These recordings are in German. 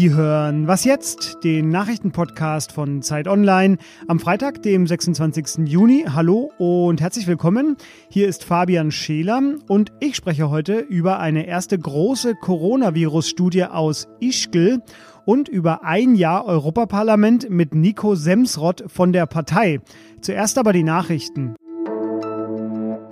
Sie hören Was jetzt? Den Nachrichtenpodcast von Zeit Online am Freitag, dem 26. Juni. Hallo und herzlich willkommen. Hier ist Fabian Scheler und ich spreche heute über eine erste große Coronavirus-Studie aus Ischgl und über ein Jahr Europaparlament mit Nico Semsrott von der Partei. Zuerst aber die Nachrichten.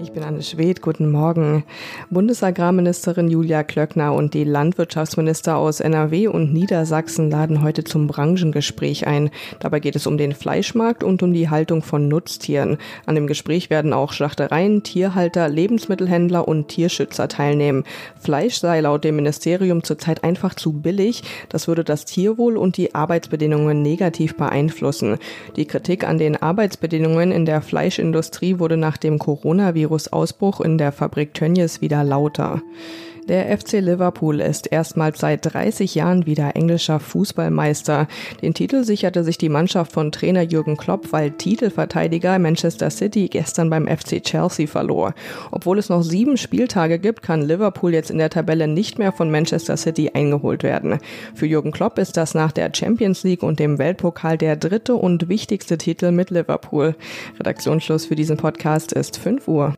Ich bin Anne Schwedt, guten Morgen. Bundesagrarministerin Julia Klöckner und die Landwirtschaftsminister aus NRW und Niedersachsen laden heute zum Branchengespräch ein. Dabei geht es um den Fleischmarkt und um die Haltung von Nutztieren. An dem Gespräch werden auch Schlachtereien, Tierhalter, Lebensmittelhändler und Tierschützer teilnehmen. Fleisch sei laut dem Ministerium zurzeit einfach zu billig. Das würde das Tierwohl und die Arbeitsbedingungen negativ beeinflussen. Die Kritik an den Arbeitsbedingungen in der Fleischindustrie wurde nach dem Coronavirus Coronavirus-Ausbruch in der Fabrik Tönnies wieder lauter. Der FC Liverpool ist erstmals seit 30 Jahren wieder englischer Fußballmeister. Den Titel sicherte sich die Mannschaft von Trainer Jürgen Klopp, weil Titelverteidiger Manchester City gestern beim FC Chelsea verlor. Obwohl es noch sieben Spieltage gibt, kann Liverpool jetzt in der Tabelle nicht mehr von Manchester City eingeholt werden. Für Jürgen Klopp ist das nach der Champions League und dem Weltpokal der dritte und wichtigste Titel mit Liverpool. Redaktionsschluss für diesen Podcast ist 5 Uhr.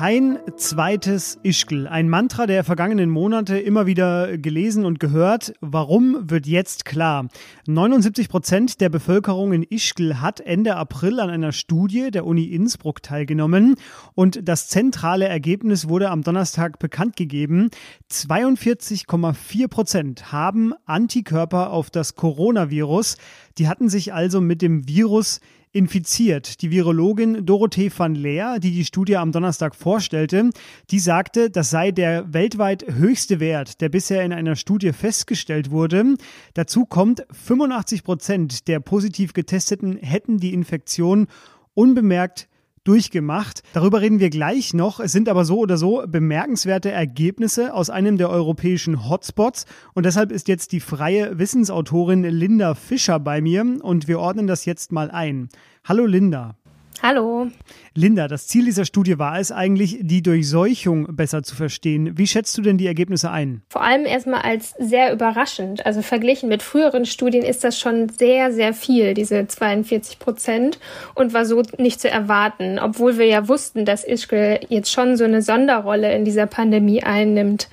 Kein zweites Ischgl. Ein Mantra der vergangenen Monate immer wieder gelesen und gehört. Warum wird jetzt klar? 79 Prozent der Bevölkerung in Ischgl hat Ende April an einer Studie der Uni Innsbruck teilgenommen und das zentrale Ergebnis wurde am Donnerstag bekannt gegeben. 42,4 Prozent haben Antikörper auf das Coronavirus. Die hatten sich also mit dem Virus infiziert. Die Virologin Dorothee van Leer, die die Studie am Donnerstag vorstellte, die sagte, das sei der weltweit höchste Wert, der bisher in einer Studie festgestellt wurde. Dazu kommt, 85 Prozent der positiv Getesteten hätten die Infektion unbemerkt durchgemacht. Darüber reden wir gleich noch. Es sind aber so oder so bemerkenswerte Ergebnisse aus einem der europäischen Hotspots. Und deshalb ist jetzt die freie Wissensautorin Linda Fischer bei mir und wir ordnen das jetzt mal ein. Hallo Linda. Hallo. Linda, das Ziel dieser Studie war es eigentlich, die Durchseuchung besser zu verstehen. Wie schätzt du denn die Ergebnisse ein? Vor allem erstmal als sehr überraschend. Also verglichen mit früheren Studien ist das schon sehr, sehr viel, diese 42 Prozent, und war so nicht zu erwarten, obwohl wir ja wussten, dass Ischgl jetzt schon so eine Sonderrolle in dieser Pandemie einnimmt.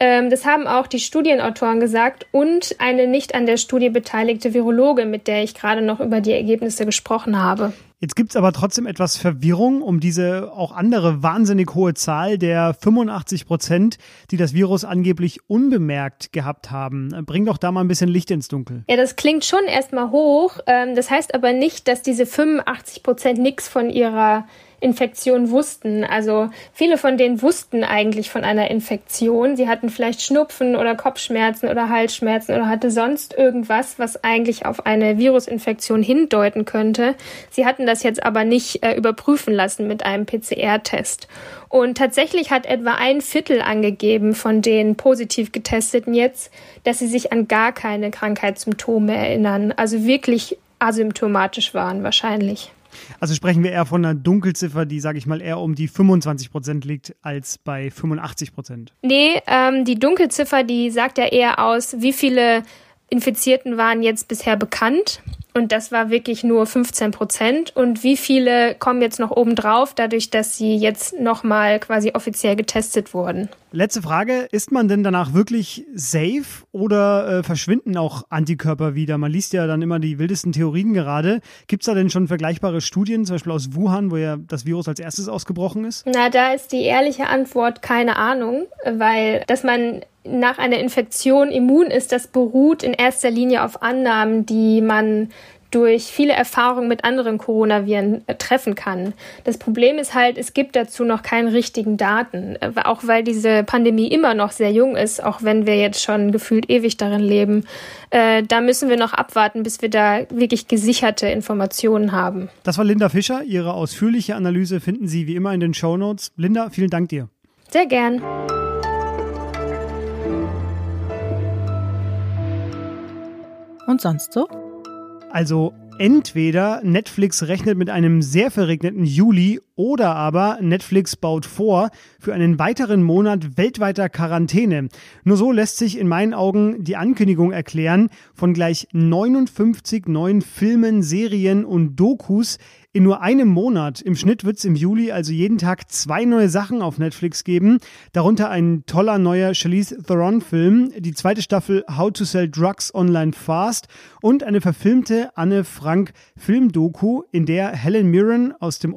Ähm, das haben auch die Studienautoren gesagt und eine nicht an der Studie beteiligte Virologe, mit der ich gerade noch über die Ergebnisse gesprochen habe. Jetzt gibt es aber trotzdem etwas Verwirrung um diese auch andere wahnsinnig hohe Zahl der 85 Prozent, die das Virus angeblich unbemerkt gehabt haben. Bring doch da mal ein bisschen Licht ins Dunkel. Ja, das klingt schon erstmal hoch. Ähm, das heißt aber nicht, dass diese 85 Prozent nichts von ihrer Infektion wussten. Also viele von denen wussten eigentlich von einer Infektion. Sie hatten vielleicht Schnupfen oder Kopfschmerzen oder Halsschmerzen oder hatte sonst irgendwas, was eigentlich auf eine Virusinfektion hindeuten könnte. Sie hatten das jetzt aber nicht äh, überprüfen lassen mit einem PCR-Test. Und tatsächlich hat etwa ein Viertel angegeben von den positiv getesteten jetzt, dass sie sich an gar keine Krankheitssymptome erinnern. Also wirklich asymptomatisch waren wahrscheinlich. Also sprechen wir eher von einer Dunkelziffer, die, sage ich mal, eher um die 25 Prozent liegt als bei 85 Prozent. Nee, ähm, die Dunkelziffer, die sagt ja eher aus, wie viele Infizierten waren jetzt bisher bekannt. Und das war wirklich nur 15 Prozent. Und wie viele kommen jetzt noch obendrauf, dadurch, dass sie jetzt nochmal quasi offiziell getestet wurden? Letzte Frage. Ist man denn danach wirklich safe oder äh, verschwinden auch Antikörper wieder? Man liest ja dann immer die wildesten Theorien gerade. Gibt es da denn schon vergleichbare Studien, zum Beispiel aus Wuhan, wo ja das Virus als erstes ausgebrochen ist? Na, da ist die ehrliche Antwort keine Ahnung, weil dass man nach einer Infektion immun ist, das beruht in erster Linie auf Annahmen, die man durch viele Erfahrungen mit anderen Coronaviren äh, treffen kann. Das Problem ist halt, es gibt dazu noch keine richtigen Daten, äh, auch weil diese Pandemie immer noch sehr jung ist, auch wenn wir jetzt schon gefühlt ewig darin leben. Äh, da müssen wir noch abwarten, bis wir da wirklich gesicherte Informationen haben. Das war Linda Fischer. Ihre ausführliche Analyse finden Sie wie immer in den Show Notes. Linda, vielen Dank dir. Sehr gern. Und sonst so? Also Entweder Netflix rechnet mit einem sehr verregneten Juli oder aber Netflix baut vor für einen weiteren Monat weltweiter Quarantäne. Nur so lässt sich in meinen Augen die Ankündigung erklären von gleich 59 neuen Filmen, Serien und Dokus in nur einem Monat. Im Schnitt wird es im Juli also jeden Tag zwei neue Sachen auf Netflix geben. Darunter ein toller neuer Charlize Theron-Film, die zweite Staffel How to Sell Drugs Online Fast und eine verfilmte Anne Frank Filmdoku, in der Helen Mirren aus dem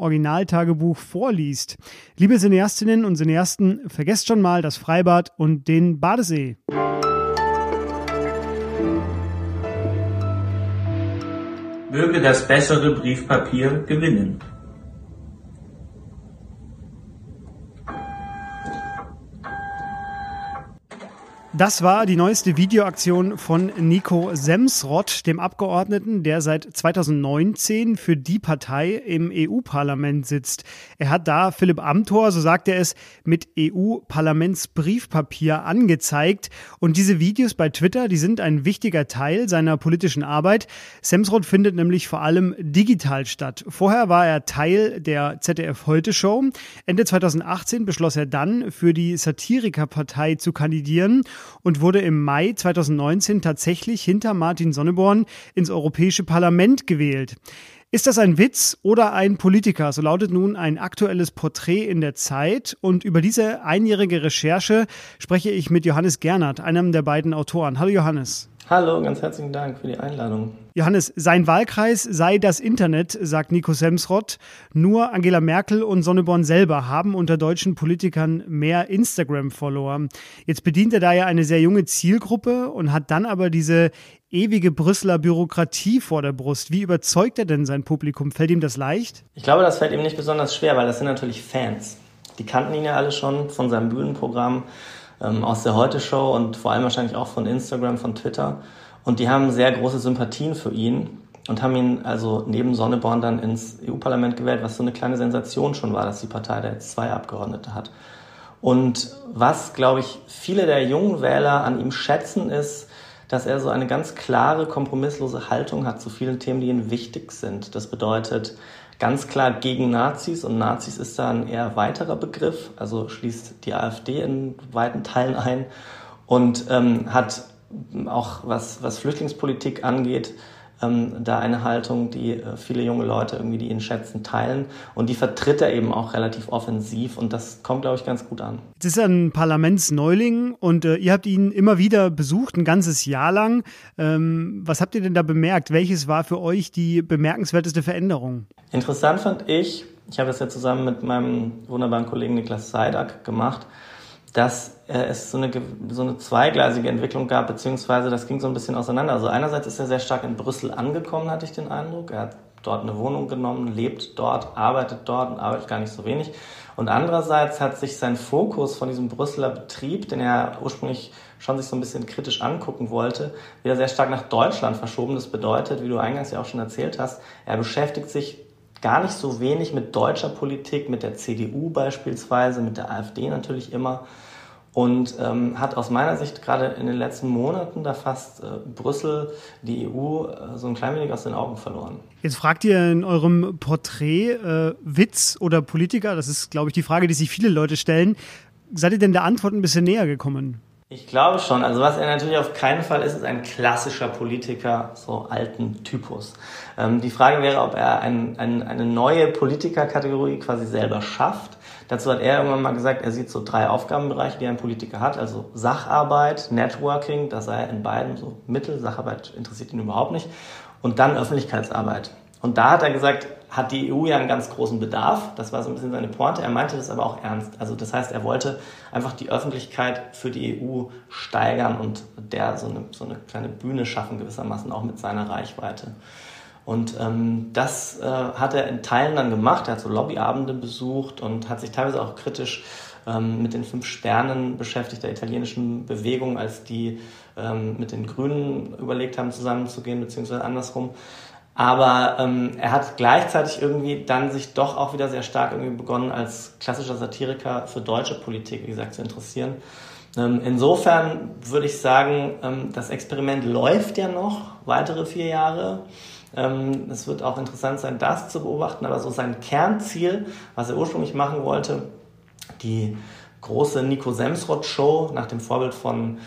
Originaltagebuch vorliest. Liebe Cineastinnen und Cineasten, vergesst schon mal das Freibad und den Badesee. möge das bessere Briefpapier gewinnen. Das war die neueste Videoaktion von Nico Semsrott, dem Abgeordneten, der seit 2019 für die Partei im EU-Parlament sitzt. Er hat da Philipp Amthor, so sagt er es, mit EU-Parlamentsbriefpapier angezeigt. Und diese Videos bei Twitter, die sind ein wichtiger Teil seiner politischen Arbeit. Semsrott findet nämlich vor allem digital statt. Vorher war er Teil der ZDF Heute Show. Ende 2018 beschloss er dann, für die Satirikerpartei zu kandidieren und wurde im Mai 2019 tatsächlich hinter Martin Sonneborn ins Europäische Parlament gewählt. Ist das ein Witz oder ein Politiker? So lautet nun ein aktuelles Porträt in der Zeit. Und über diese einjährige Recherche spreche ich mit Johannes Gernert, einem der beiden Autoren. Hallo Johannes. Hallo, ganz herzlichen Dank für die Einladung. Johannes, sein Wahlkreis sei das Internet, sagt Nico Semsrott. Nur Angela Merkel und Sonneborn selber haben unter deutschen Politikern mehr Instagram-Follower. Jetzt bedient er da ja eine sehr junge Zielgruppe und hat dann aber diese ewige Brüsseler Bürokratie vor der Brust. Wie überzeugt er denn sein Publikum? Fällt ihm das leicht? Ich glaube, das fällt ihm nicht besonders schwer, weil das sind natürlich Fans. Die kannten ihn ja alle schon von seinem Bühnenprogramm ähm, aus der Heute-Show und vor allem wahrscheinlich auch von Instagram, von Twitter. Und die haben sehr große Sympathien für ihn und haben ihn also neben Sonneborn dann ins EU-Parlament gewählt, was so eine kleine Sensation schon war, dass die Partei da jetzt zwei Abgeordnete hat. Und was, glaube ich, viele der jungen Wähler an ihm schätzen, ist, dass er so eine ganz klare, kompromisslose Haltung hat zu vielen Themen, die ihm wichtig sind. Das bedeutet, ganz klar gegen Nazis und Nazis ist da ein eher weiterer Begriff, also schließt die AfD in weiten Teilen ein und ähm, hat auch was, was Flüchtlingspolitik angeht, ähm, da eine Haltung, die äh, viele junge Leute irgendwie, die ihn schätzen, teilen. Und die vertritt er eben auch relativ offensiv und das kommt, glaube ich, ganz gut an. Jetzt ist er ein Parlamentsneuling und äh, ihr habt ihn immer wieder besucht, ein ganzes Jahr lang. Ähm, was habt ihr denn da bemerkt? Welches war für euch die bemerkenswerteste Veränderung? Interessant fand ich, ich habe das ja zusammen mit meinem wunderbaren Kollegen Niklas Seidak gemacht, dass äh, es so eine, so eine zweigleisige Entwicklung gab, beziehungsweise das ging so ein bisschen auseinander. Also einerseits ist er sehr stark in Brüssel angekommen, hatte ich den Eindruck. Er hat dort eine Wohnung genommen, lebt dort, arbeitet dort und arbeitet gar nicht so wenig. Und andererseits hat sich sein Fokus von diesem Brüsseler Betrieb, den er ursprünglich schon sich so ein bisschen kritisch angucken wollte, wieder sehr stark nach Deutschland verschoben. Das bedeutet, wie du eingangs ja auch schon erzählt hast, er beschäftigt sich gar nicht so wenig mit deutscher Politik, mit der CDU beispielsweise, mit der AfD natürlich immer und ähm, hat aus meiner Sicht gerade in den letzten Monaten da fast äh, Brüssel, die EU, äh, so ein klein wenig aus den Augen verloren. Jetzt fragt ihr in eurem Porträt äh, Witz oder Politiker, das ist, glaube ich, die Frage, die sich viele Leute stellen. Seid ihr denn der Antwort ein bisschen näher gekommen? Ich glaube schon. Also was er natürlich auf keinen Fall ist, ist ein klassischer Politiker, so alten Typus. Ähm, die Frage wäre, ob er ein, ein, eine neue Politikerkategorie quasi selber schafft. Dazu hat er irgendwann mal gesagt, er sieht so drei Aufgabenbereiche, die ein Politiker hat. Also Sacharbeit, Networking, da sei er in beiden so Mittel. Sacharbeit interessiert ihn überhaupt nicht. Und dann Öffentlichkeitsarbeit. Und da hat er gesagt, hat die EU ja einen ganz großen Bedarf. Das war so ein bisschen seine Pointe. Er meinte das aber auch ernst. Also das heißt, er wollte einfach die Öffentlichkeit für die EU steigern und der so eine, so eine kleine Bühne schaffen, gewissermaßen auch mit seiner Reichweite. Und ähm, das äh, hat er in Teilen dann gemacht. Er hat so Lobbyabende besucht und hat sich teilweise auch kritisch ähm, mit den fünf Sternen beschäftigt, der italienischen Bewegung, als die ähm, mit den Grünen überlegt haben, zusammenzugehen, beziehungsweise andersrum. Aber ähm, er hat gleichzeitig irgendwie dann sich doch auch wieder sehr stark irgendwie begonnen, als klassischer Satiriker für deutsche Politik, wie gesagt, zu interessieren. Ähm, insofern würde ich sagen, ähm, das Experiment läuft ja noch weitere vier Jahre. Ähm, es wird auch interessant sein, das zu beobachten, aber so sein Kernziel, was er ursprünglich machen wollte, die große Nico Semsrott-Show nach dem Vorbild von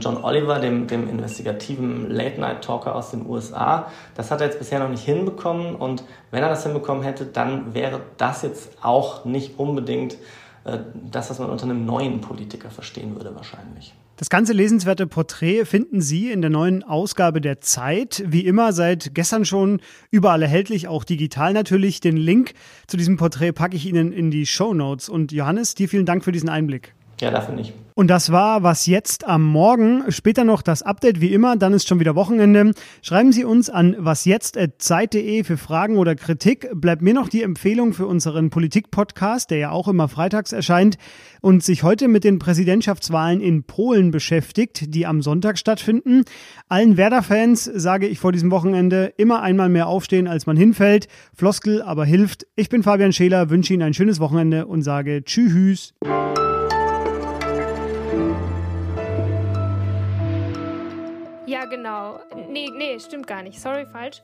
John Oliver, dem, dem investigativen Late-Night-Talker aus den USA. Das hat er jetzt bisher noch nicht hinbekommen und wenn er das hinbekommen hätte, dann wäre das jetzt auch nicht unbedingt äh, das, was man unter einem neuen Politiker verstehen würde wahrscheinlich. Das ganze lesenswerte Porträt finden Sie in der neuen Ausgabe der Zeit. Wie immer seit gestern schon überall erhältlich, auch digital natürlich. Den Link zu diesem Porträt packe ich Ihnen in die Show Notes. Und Johannes, dir vielen Dank für diesen Einblick. Ja, dafür nicht. Und das war was jetzt am Morgen. Später noch das Update wie immer, dann ist schon wieder Wochenende. Schreiben Sie uns an wasjetzt.zeit.de für Fragen oder Kritik. Bleibt mir noch die Empfehlung für unseren Politik-Podcast, der ja auch immer freitags erscheint und sich heute mit den Präsidentschaftswahlen in Polen beschäftigt, die am Sonntag stattfinden. Allen Werder-Fans sage ich vor diesem Wochenende immer einmal mehr aufstehen, als man hinfällt. Floskel aber hilft. Ich bin Fabian Scheler, wünsche Ihnen ein schönes Wochenende und sage Tschüss. Ja, genau. Nee, nee, stimmt gar nicht. Sorry, falsch.